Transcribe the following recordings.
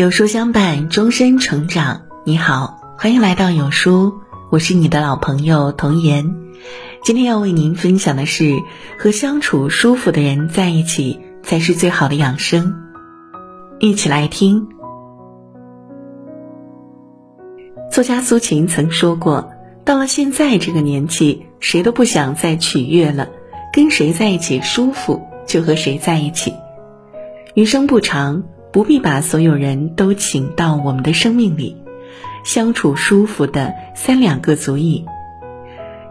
有书相伴，终身成长。你好，欢迎来到有书，我是你的老朋友童言。今天要为您分享的是，和相处舒服的人在一起才是最好的养生。一起来听。作家苏秦曾说过：“到了现在这个年纪，谁都不想再取悦了，跟谁在一起舒服就和谁在一起。余生不长。”不必把所有人都请到我们的生命里，相处舒服的三两个足矣。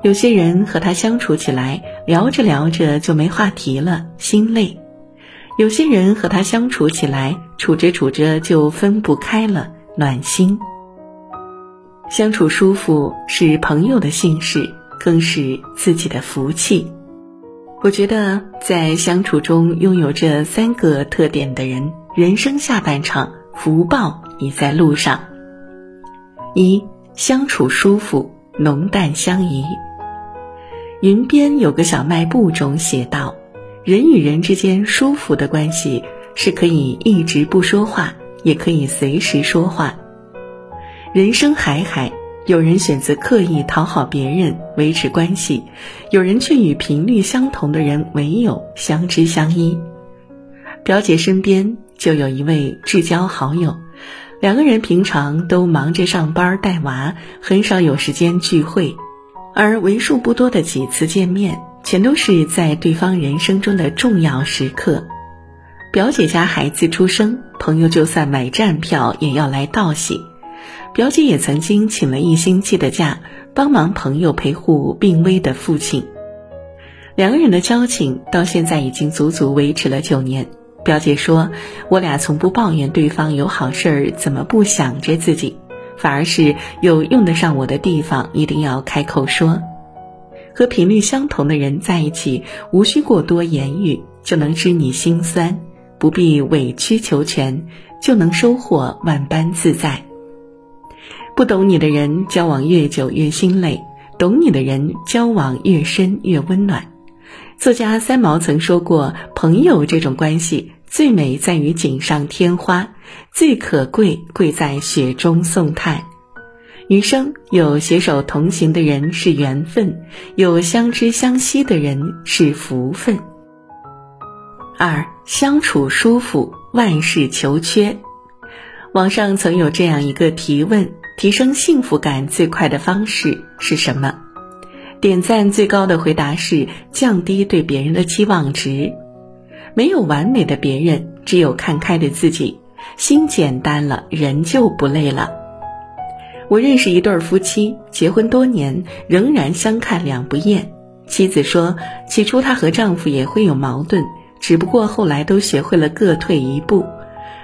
有些人和他相处起来，聊着聊着就没话题了，心累；有些人和他相处起来，处着处着就分不开了，暖心。相处舒服是朋友的幸事，更是自己的福气。我觉得，在相处中拥有这三个特点的人。人生下半场，福报已在路上。一相处舒服，浓淡相宜。云边有个小卖部中写道：“人与人之间舒服的关系，是可以一直不说话，也可以随时说话。人生海海，有人选择刻意讨好别人维持关系，有人却与频率相同的人唯有相知相依。”表姐身边。就有一位至交好友，两个人平常都忙着上班带娃，很少有时间聚会，而为数不多的几次见面，全都是在对方人生中的重要时刻。表姐家孩子出生，朋友就算买站票也要来道喜。表姐也曾经请了一星期的假，帮忙朋友陪护病危的父亲。两个人的交情到现在已经足足维持了九年。表姐说：“我俩从不抱怨对方有好事儿怎么不想着自己，反而是有用得上我的地方一定要开口说。和频率相同的人在一起，无需过多言语就能知你心酸，不必委曲求全就能收获万般自在。不懂你的人，交往越久越心累；懂你的人，交往越深越温暖。”作家三毛曾说过：“朋友这种关系最美在于锦上添花，最可贵贵在雪中送炭。余生有携手同行的人是缘分，有相知相惜的人是福分。”二相处舒服，万事求缺。网上曾有这样一个提问：提升幸福感最快的方式是什么？点赞最高的回答是降低对别人的期望值。没有完美的别人，只有看开的自己。心简单了，人就不累了。我认识一对夫妻，结婚多年，仍然相看两不厌。妻子说，起初她和丈夫也会有矛盾，只不过后来都学会了各退一步。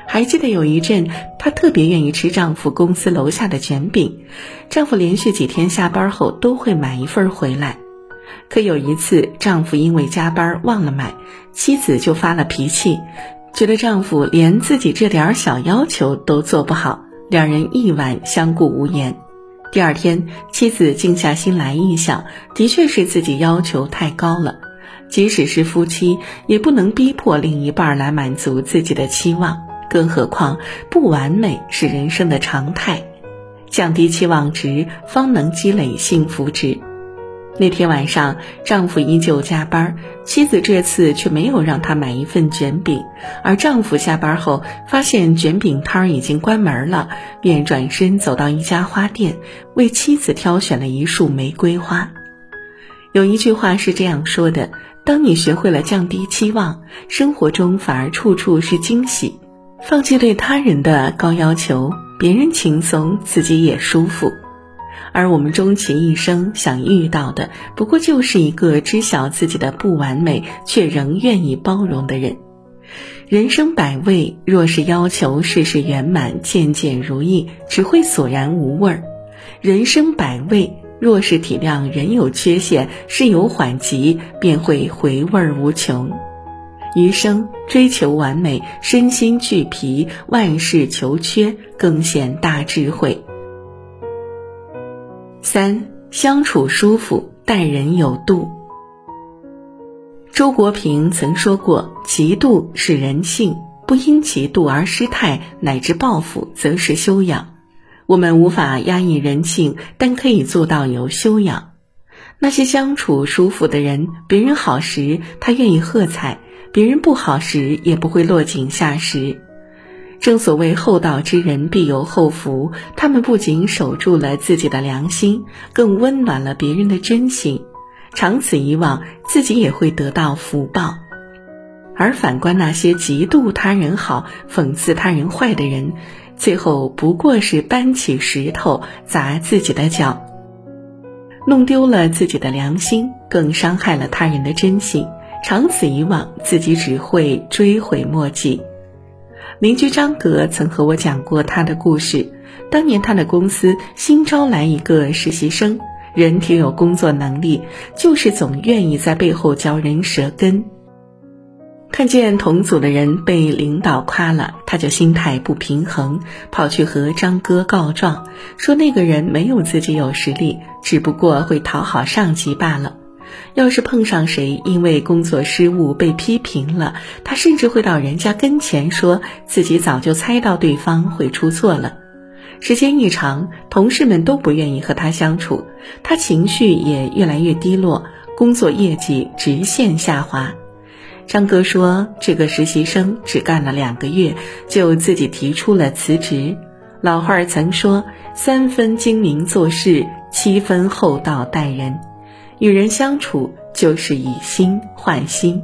还记得有一阵，她特别愿意吃丈夫公司楼下的卷饼，丈夫连续几天下班后都会买一份回来。可有一次，丈夫因为加班忘了买，妻子就发了脾气，觉得丈夫连自己这点小要求都做不好，两人一晚相顾无言。第二天，妻子静下心来一想，的确是自己要求太高了，即使是夫妻，也不能逼迫另一半来满足自己的期望。更何况，不完美是人生的常态，降低期望值，方能积累幸福值。那天晚上，丈夫依旧加班，妻子这次却没有让他买一份卷饼，而丈夫下班后发现卷饼摊儿已经关门了，便转身走到一家花店，为妻子挑选了一束玫瑰花。有一句话是这样说的：当你学会了降低期望，生活中反而处处是惊喜。放弃对他人的高要求，别人轻松，自己也舒服。而我们终其一生想遇到的，不过就是一个知晓自己的不完美，却仍愿意包容的人。人生百味，若是要求事事圆满、件件如意，只会索然无味儿；人生百味，若是体谅人有缺陷，事有缓急，便会回味无穷。余生追求完美，身心俱疲，万事求缺，更显大智慧。三相处舒服，待人有度。周国平曾说过：“嫉妒是人性，不因其妒而失态，乃至报复，则是修养。我们无法压抑人性，但可以做到有修养。那些相处舒服的人，别人好时他愿意喝彩，别人不好时也不会落井下石。正所谓厚道之人必有厚福，他们不仅守住了自己的良心，更温暖了别人的真心。长此以往，自己也会得到福报。而反观那些嫉妒他人好、讽刺他人坏的人，最后不过是搬起石头砸自己的脚，弄丢了自己的良心，更伤害了他人的真心。长此以往，自己只会追悔莫及。邻居张格曾和我讲过他的故事。当年他的公司新招来一个实习生，人挺有工作能力，就是总愿意在背后嚼人舌根。看见同组的人被领导夸了，他就心态不平衡，跑去和张哥告状，说那个人没有自己有实力，只不过会讨好上级罢了。要是碰上谁因为工作失误被批评了，他甚至会到人家跟前说自己早就猜到对方会出错了。时间一长，同事们都不愿意和他相处，他情绪也越来越低落，工作业绩直线下滑。张哥说：“这个实习生只干了两个月，就自己提出了辞职。老话儿曾说：‘三分精明做事，七分厚道待人。’与人相处就是以心换心，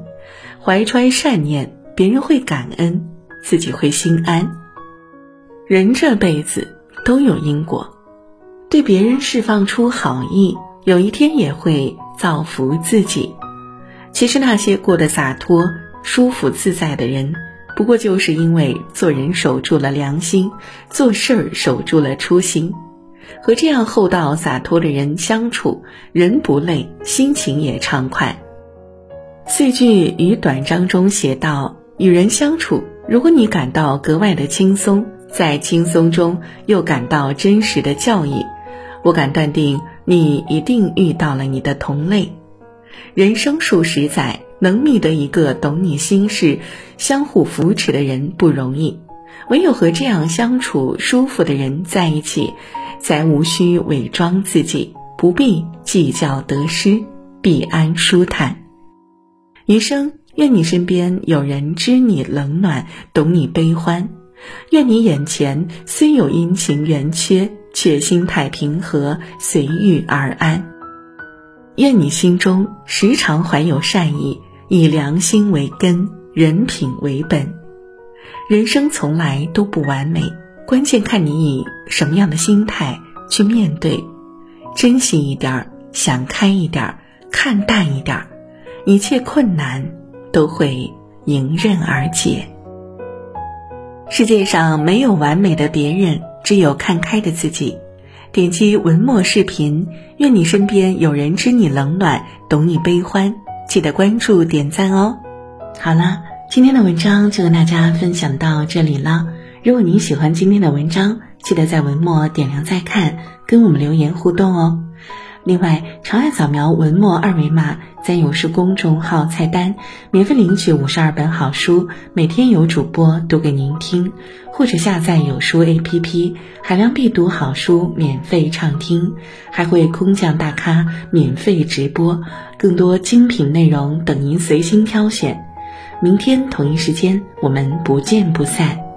怀揣善念，别人会感恩，自己会心安。人这辈子都有因果，对别人释放出好意，有一天也会造福自己。”其实那些过得洒脱、舒服、自在的人，不过就是因为做人守住了良心，做事儿守住了初心。和这样厚道洒脱的人相处，人不累，心情也畅快。四句与短章中写道：“与人相处，如果你感到格外的轻松，在轻松中又感到真实的教益，我敢断定，你一定遇到了你的同类。”人生数十载，能觅得一个懂你心事、相互扶持的人不容易。唯有和这样相处舒服的人在一起，才无需伪装自己，不必计较得失，必安舒坦。余生，愿你身边有人知你冷暖，懂你悲欢；愿你眼前虽有阴晴圆缺，却心态平和，随遇而安。愿你心中时常怀有善意，以良心为根，人品为本。人生从来都不完美，关键看你以什么样的心态去面对。珍惜一点儿，想开一点儿，看淡一点儿，一切困难都会迎刃而解。世界上没有完美的别人，只有看开的自己。点击文末视频，愿你身边有人知你冷暖，懂你悲欢。记得关注点赞哦。好了，今天的文章就跟大家分享到这里了。如果您喜欢今天的文章，记得在文末点亮再看，跟我们留言互动哦。另外，长按扫描文末二维码，在有书公众号菜单免费领取五十二本好书，每天有主播读给您听，或者下载有书 APP，海量必读好书免费畅听，还会空降大咖免费直播，更多精品内容等您随心挑选。明天同一时间，我们不见不散。